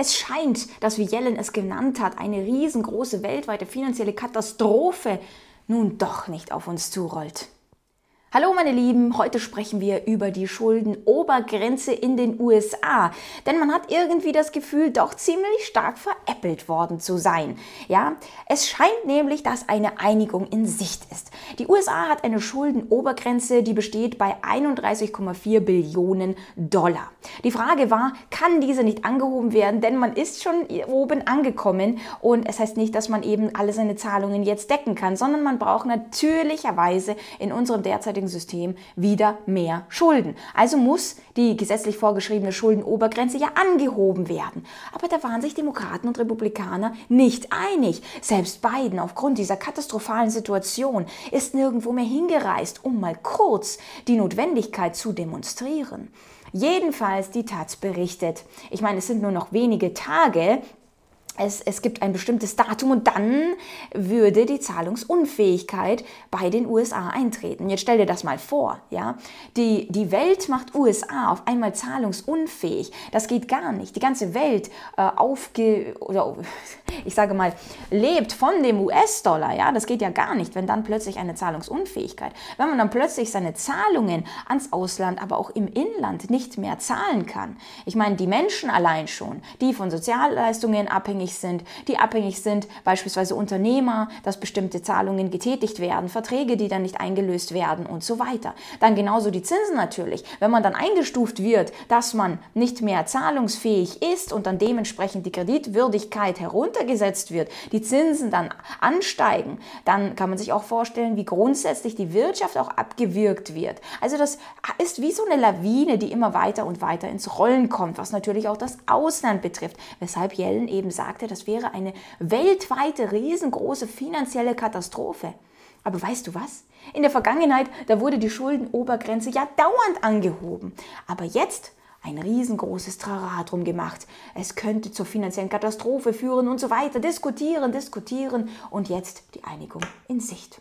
Es scheint, dass, wie Yellen es genannt hat, eine riesengroße weltweite finanzielle Katastrophe nun doch nicht auf uns zurollt. Hallo meine Lieben, heute sprechen wir über die Schuldenobergrenze in den USA, denn man hat irgendwie das Gefühl, doch ziemlich stark veräppelt worden zu sein. Ja, es scheint nämlich, dass eine Einigung in Sicht ist. Die USA hat eine Schuldenobergrenze, die besteht bei 31,4 Billionen Dollar. Die Frage war, kann diese nicht angehoben werden, denn man ist schon oben angekommen und es heißt nicht, dass man eben alle seine Zahlungen jetzt decken kann, sondern man braucht natürlicherweise in unserem derzeitigen derzeitigen System wieder mehr Schulden. Also muss die gesetzlich vorgeschriebene Schuldenobergrenze ja angehoben werden. Aber da waren sich Demokraten und Republikaner nicht einig. Selbst Biden aufgrund dieser katastrophalen Situation ist nirgendwo mehr hingereist, um mal kurz die Notwendigkeit zu demonstrieren. Jedenfalls die Taz berichtet. Ich meine, es sind nur noch wenige Tage es, es gibt ein bestimmtes Datum und dann würde die Zahlungsunfähigkeit bei den USA eintreten. Jetzt stell dir das mal vor, ja. Die, die Welt macht USA auf einmal zahlungsunfähig. Das geht gar nicht. Die ganze Welt äh, aufge, oder ich sage mal, lebt von dem US-Dollar, ja. Das geht ja gar nicht, wenn dann plötzlich eine Zahlungsunfähigkeit, wenn man dann plötzlich seine Zahlungen ans Ausland, aber auch im Inland nicht mehr zahlen kann. Ich meine, die Menschen allein schon, die von Sozialleistungen abhängig abhängig sind, die abhängig sind, beispielsweise Unternehmer, dass bestimmte Zahlungen getätigt werden, Verträge, die dann nicht eingelöst werden und so weiter. Dann genauso die Zinsen natürlich. Wenn man dann eingestuft wird, dass man nicht mehr zahlungsfähig ist und dann dementsprechend die Kreditwürdigkeit heruntergesetzt wird, die Zinsen dann ansteigen, dann kann man sich auch vorstellen, wie grundsätzlich die Wirtschaft auch abgewürgt wird. Also das ist wie so eine Lawine, die immer weiter und weiter ins Rollen kommt, was natürlich auch das Ausland betrifft, weshalb Yellen eben sagt, sagte, das wäre eine weltweite riesengroße finanzielle Katastrophe. Aber weißt du was? In der Vergangenheit, da wurde die Schuldenobergrenze ja dauernd angehoben. Aber jetzt ein riesengroßes Trara drum gemacht. Es könnte zur finanziellen Katastrophe führen und so weiter. Diskutieren, diskutieren und jetzt die Einigung in Sicht.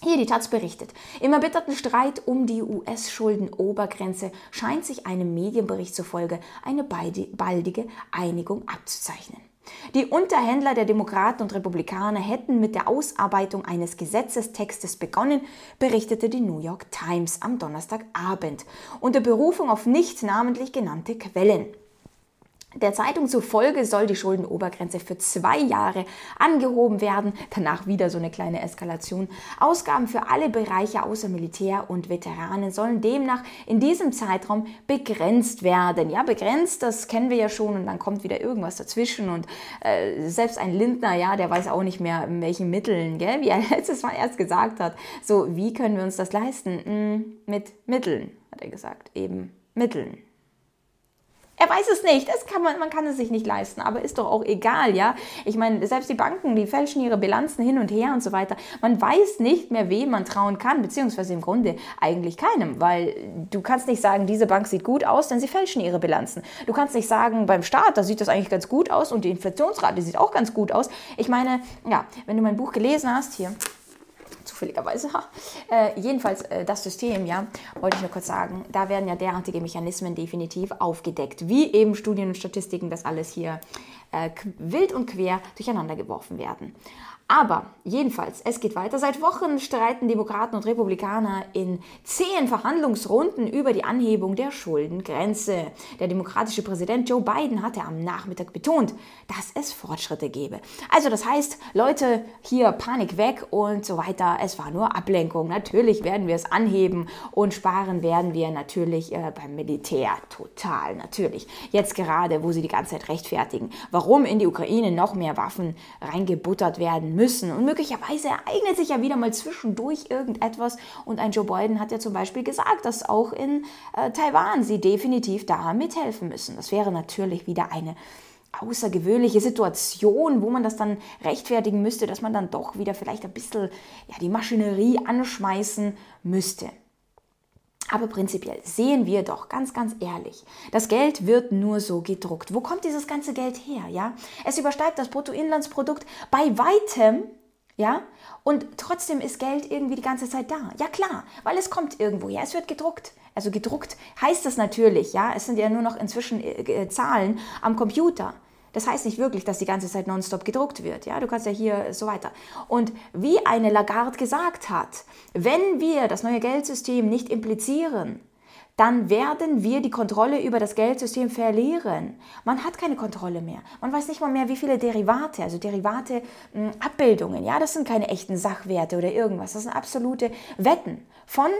Hier die Taz berichtet. Im erbitterten Streit um die US-Schuldenobergrenze scheint sich einem Medienbericht zufolge eine baldige Einigung abzuzeichnen. Die Unterhändler der Demokraten und Republikaner hätten mit der Ausarbeitung eines Gesetzestextes begonnen, berichtete die New York Times am Donnerstagabend unter Berufung auf nicht namentlich genannte Quellen. Der Zeitung zufolge soll die Schuldenobergrenze für zwei Jahre angehoben werden. Danach wieder so eine kleine Eskalation. Ausgaben für alle Bereiche außer Militär und Veteranen sollen demnach in diesem Zeitraum begrenzt werden. Ja, begrenzt, das kennen wir ja schon und dann kommt wieder irgendwas dazwischen und äh, selbst ein Lindner, ja, der weiß auch nicht mehr, in welchen Mitteln, gell, wie er letztes Mal erst gesagt hat. So, wie können wir uns das leisten? Hm, mit Mitteln, hat er gesagt, eben Mitteln. Er weiß es nicht. Das kann man, man kann es sich nicht leisten, aber ist doch auch egal, ja. Ich meine, selbst die Banken, die fälschen ihre Bilanzen hin und her und so weiter. Man weiß nicht mehr, wem man trauen kann, beziehungsweise im Grunde eigentlich keinem, weil du kannst nicht sagen, diese Bank sieht gut aus, denn sie fälschen ihre Bilanzen. Du kannst nicht sagen, beim Staat, da sieht das eigentlich ganz gut aus und die Inflationsrate sieht auch ganz gut aus. Ich meine, ja, wenn du mein Buch gelesen hast, hier, zufälligerweise. Äh, jedenfalls äh, das System, ja, wollte ich nur kurz sagen, da werden ja derartige Mechanismen definitiv aufgedeckt, wie eben Studien und Statistiken, das alles hier äh, wild und quer durcheinander geworfen werden. Aber jedenfalls, es geht weiter. Seit Wochen streiten Demokraten und Republikaner in zehn Verhandlungsrunden über die Anhebung der Schuldengrenze. Der demokratische Präsident Joe Biden hatte am Nachmittag betont, dass es Fortschritte gebe. Also das heißt, Leute, hier Panik weg und so weiter. Es war nur Ablenkung. Natürlich werden wir es anheben und sparen werden wir natürlich äh, beim Militär. Total, natürlich. Jetzt gerade, wo sie die ganze Zeit rechtfertigen, warum in die Ukraine noch mehr Waffen reingebuttert werden müssen müssen. Und möglicherweise ereignet sich ja wieder mal zwischendurch irgendetwas. Und ein Joe Biden hat ja zum Beispiel gesagt, dass auch in äh, Taiwan sie definitiv da mithelfen müssen. Das wäre natürlich wieder eine außergewöhnliche Situation, wo man das dann rechtfertigen müsste, dass man dann doch wieder vielleicht ein bisschen ja, die Maschinerie anschmeißen müsste. Aber prinzipiell sehen wir doch ganz, ganz ehrlich, das Geld wird nur so gedruckt. Wo kommt dieses ganze Geld her? Ja, es übersteigt das Bruttoinlandsprodukt bei weitem. Ja, und trotzdem ist Geld irgendwie die ganze Zeit da. Ja klar, weil es kommt irgendwo. Ja, es wird gedruckt. Also gedruckt heißt das natürlich. Ja, es sind ja nur noch inzwischen äh, Zahlen am Computer. Das heißt nicht wirklich, dass die ganze Zeit nonstop gedruckt wird. Ja, du kannst ja hier so weiter. Und wie eine Lagarde gesagt hat, wenn wir das neue Geldsystem nicht implizieren, dann werden wir die Kontrolle über das Geldsystem verlieren. Man hat keine Kontrolle mehr. Man weiß nicht mal mehr, wie viele Derivate, also Derivate, hm, Abbildungen, ja, das sind keine echten Sachwerte oder irgendwas. Das sind absolute Wetten von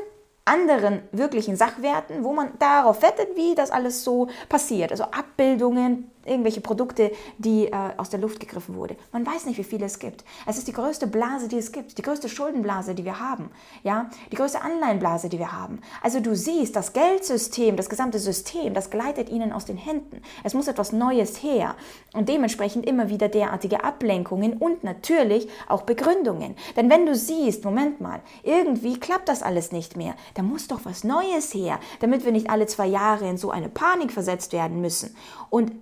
anderen wirklichen Sachwerten, wo man darauf wettet, wie das alles so passiert. Also Abbildungen, irgendwelche Produkte, die äh, aus der Luft gegriffen wurde. Man weiß nicht, wie viele es gibt. Es ist die größte Blase, die es gibt, die größte Schuldenblase, die wir haben, ja, die größte Anleihenblase, die wir haben. Also du siehst, das Geldsystem, das gesamte System, das gleitet ihnen aus den Händen. Es muss etwas Neues her und dementsprechend immer wieder derartige Ablenkungen und natürlich auch Begründungen. Denn wenn du siehst, Moment mal, irgendwie klappt das alles nicht mehr, da muss doch was Neues her, damit wir nicht alle zwei Jahre in so eine Panik versetzt werden müssen. Und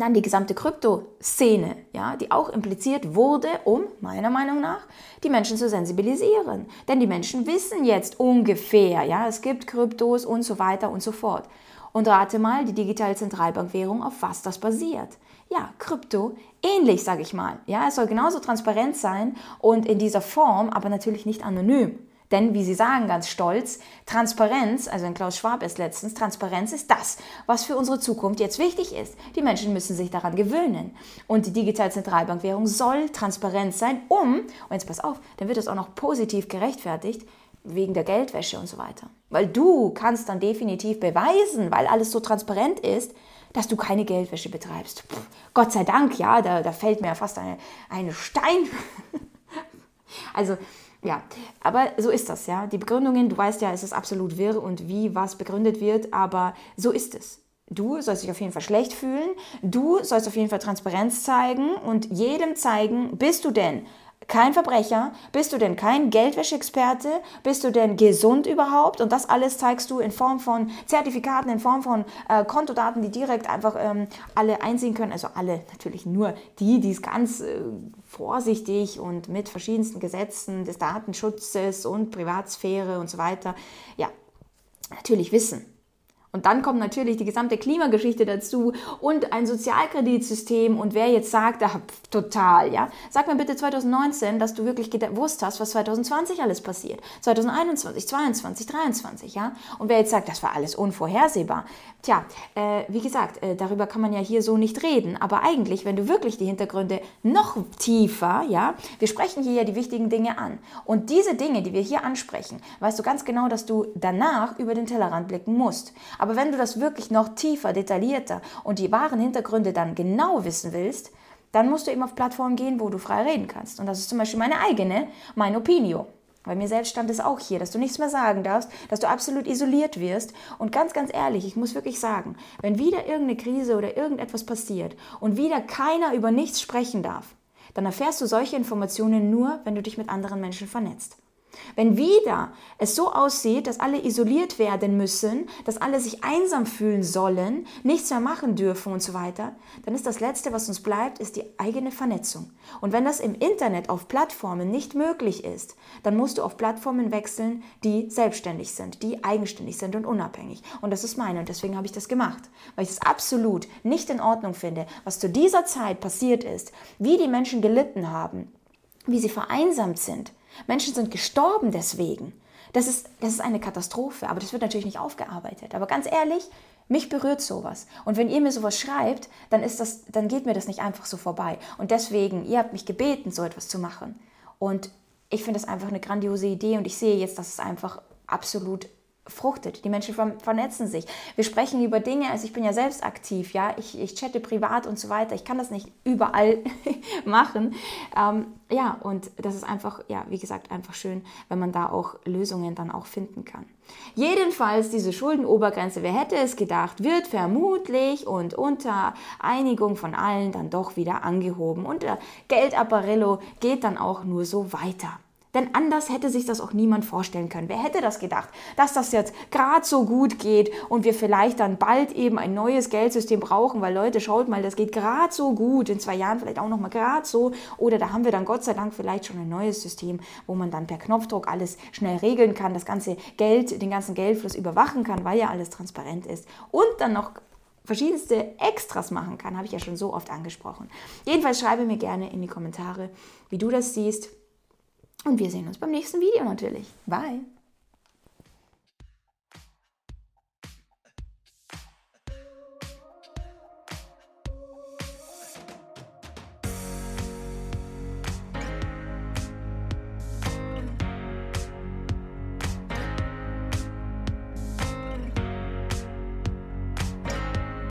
dann die gesamte Kryptoszene, ja, die auch impliziert wurde, um meiner Meinung nach die Menschen zu sensibilisieren. Denn die Menschen wissen jetzt ungefähr, ja, es gibt Kryptos und so weiter und so fort. Und rate mal, die digitale Zentralbankwährung, auf was das basiert. Ja, Krypto, ähnlich, sage ich mal. Ja, es soll genauso transparent sein und in dieser Form, aber natürlich nicht anonym. Denn, wie Sie sagen, ganz stolz, Transparenz, also in Klaus Schwab ist letztens, Transparenz ist das, was für unsere Zukunft jetzt wichtig ist. Die Menschen müssen sich daran gewöhnen. Und die digitale Zentralbankwährung soll transparent sein, um, und jetzt pass auf, dann wird es auch noch positiv gerechtfertigt, wegen der Geldwäsche und so weiter. Weil du kannst dann definitiv beweisen, weil alles so transparent ist, dass du keine Geldwäsche betreibst. Pff, Gott sei Dank, ja, da, da fällt mir fast eine, eine Stein. also ja, aber so ist das, ja. Die Begründungen, du weißt ja, es ist absolut wirr und wie was begründet wird, aber so ist es. Du sollst dich auf jeden Fall schlecht fühlen, du sollst auf jeden Fall Transparenz zeigen und jedem zeigen, bist du denn kein Verbrecher? Bist du denn kein Geldwäscheexperte? Bist du denn gesund überhaupt? Und das alles zeigst du in Form von Zertifikaten, in Form von äh, Kontodaten, die direkt einfach ähm, alle einsehen können. Also alle, natürlich nur die, die es ganz äh, vorsichtig und mit verschiedensten Gesetzen des Datenschutzes und Privatsphäre und so weiter, ja, natürlich wissen. Und dann kommt natürlich die gesamte Klimageschichte dazu und ein Sozialkreditsystem. Und wer jetzt sagt, ach, total, ja, sag mir bitte 2019, dass du wirklich gewusst hast, was 2020 alles passiert. 2021, 2022, 2023, ja. Und wer jetzt sagt, das war alles unvorhersehbar. Tja, äh, wie gesagt, äh, darüber kann man ja hier so nicht reden. Aber eigentlich, wenn du wirklich die Hintergründe noch tiefer, ja, wir sprechen hier ja die wichtigen Dinge an. Und diese Dinge, die wir hier ansprechen, weißt du ganz genau, dass du danach über den Tellerrand blicken musst. Aber wenn du das wirklich noch tiefer, detaillierter und die wahren Hintergründe dann genau wissen willst, dann musst du eben auf Plattformen gehen, wo du frei reden kannst. Und das ist zum Beispiel meine eigene, mein Opinio. Bei mir selbst stand es auch hier, dass du nichts mehr sagen darfst, dass du absolut isoliert wirst. Und ganz, ganz ehrlich, ich muss wirklich sagen, wenn wieder irgendeine Krise oder irgendetwas passiert und wieder keiner über nichts sprechen darf, dann erfährst du solche Informationen nur, wenn du dich mit anderen Menschen vernetzt. Wenn wieder es so aussieht, dass alle isoliert werden müssen, dass alle sich einsam fühlen sollen, nichts mehr machen dürfen und so weiter, dann ist das Letzte, was uns bleibt, ist die eigene Vernetzung. Und wenn das im Internet auf Plattformen nicht möglich ist, dann musst du auf Plattformen wechseln, die selbstständig sind, die eigenständig sind und unabhängig. Und das ist meine und deswegen habe ich das gemacht, weil ich es absolut nicht in Ordnung finde, was zu dieser Zeit passiert ist, wie die Menschen gelitten haben, wie sie vereinsamt sind Menschen sind gestorben deswegen. Das ist, das ist eine Katastrophe, aber das wird natürlich nicht aufgearbeitet. Aber ganz ehrlich, mich berührt sowas. Und wenn ihr mir sowas schreibt, dann, ist das, dann geht mir das nicht einfach so vorbei. Und deswegen, ihr habt mich gebeten, so etwas zu machen. Und ich finde das einfach eine grandiose Idee und ich sehe jetzt, dass es einfach absolut fruchtet. Die Menschen vernetzen sich. Wir sprechen über Dinge, also ich bin ja selbst aktiv, ja, ich, ich chatte privat und so weiter. Ich kann das nicht überall machen. Ähm, ja, und das ist einfach, ja, wie gesagt, einfach schön, wenn man da auch Lösungen dann auch finden kann. Jedenfalls diese Schuldenobergrenze, wer hätte es gedacht, wird vermutlich und unter Einigung von allen dann doch wieder angehoben. Und der Geldapparello geht dann auch nur so weiter. Denn anders hätte sich das auch niemand vorstellen können. Wer hätte das gedacht, dass das jetzt gerade so gut geht und wir vielleicht dann bald eben ein neues Geldsystem brauchen, weil Leute, schaut mal, das geht gerade so gut, in zwei Jahren vielleicht auch noch mal gerade so. Oder da haben wir dann Gott sei Dank vielleicht schon ein neues System, wo man dann per Knopfdruck alles schnell regeln kann, das ganze Geld, den ganzen Geldfluss überwachen kann, weil ja alles transparent ist. Und dann noch verschiedenste Extras machen kann, habe ich ja schon so oft angesprochen. Jedenfalls schreibe mir gerne in die Kommentare, wie du das siehst. Und wir sehen uns beim nächsten Video natürlich. Bye!